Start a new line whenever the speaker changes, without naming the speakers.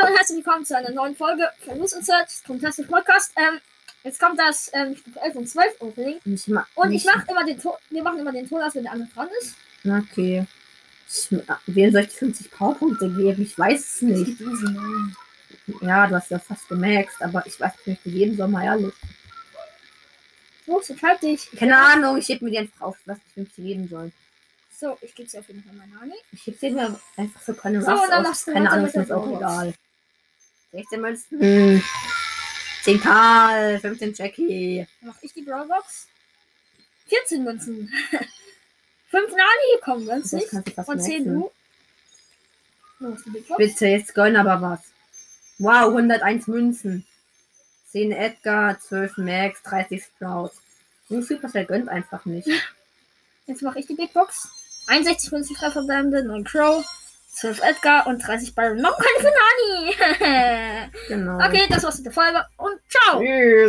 Hallo und herzlich willkommen zu einer neuen Folge von News Insert, Fantastic Podcast. Ähm, jetzt kommt das ähm, Stufe 11 und 12 Opening.
Ich ma
Und ich mache immer den Ton, wir machen immer den Ton aus, wenn der andere dran ist.
Okay. Ich, wem soll ich die 50 Powerpunkte geben? Ich weiß es nicht. Ja, du hast ja fast gemaxt, aber ich weiß nicht, wie jeden soll mal ehrlich.
So, so schreib dich.
Keine Ahnung, ich heb mir die einfach auf, was ich 50 geben soll.
So, ich gebe sie auf jeden Fall mal Nani.
Ich heb sie mir einfach so keine
So, und dann
aus. Keine Ahnung, ist mir auch egal. 16 Münzen. Hm. 10 Karl, 15 Jackie.
Dann mach ich die Brawlbox. 14 Münzen. 5 Nani, komm, ganz nicht. Und 10
maxen.
du. So, ist die Big Box.
Bitte, jetzt gönn aber was. Wow, 101 Münzen. 10 Edgar, 12 Max, 30 Sprout. Junge Supercell gönnt einfach nicht.
Jetzt mache ich die Big Box. 61 Münzen, 3 verbleibende, 9 Crow, 12 Edgar und 30 Byron. Noch keine für Nani.
Genau.
okay, das war's mit der Folge und ciao.
Tschüss.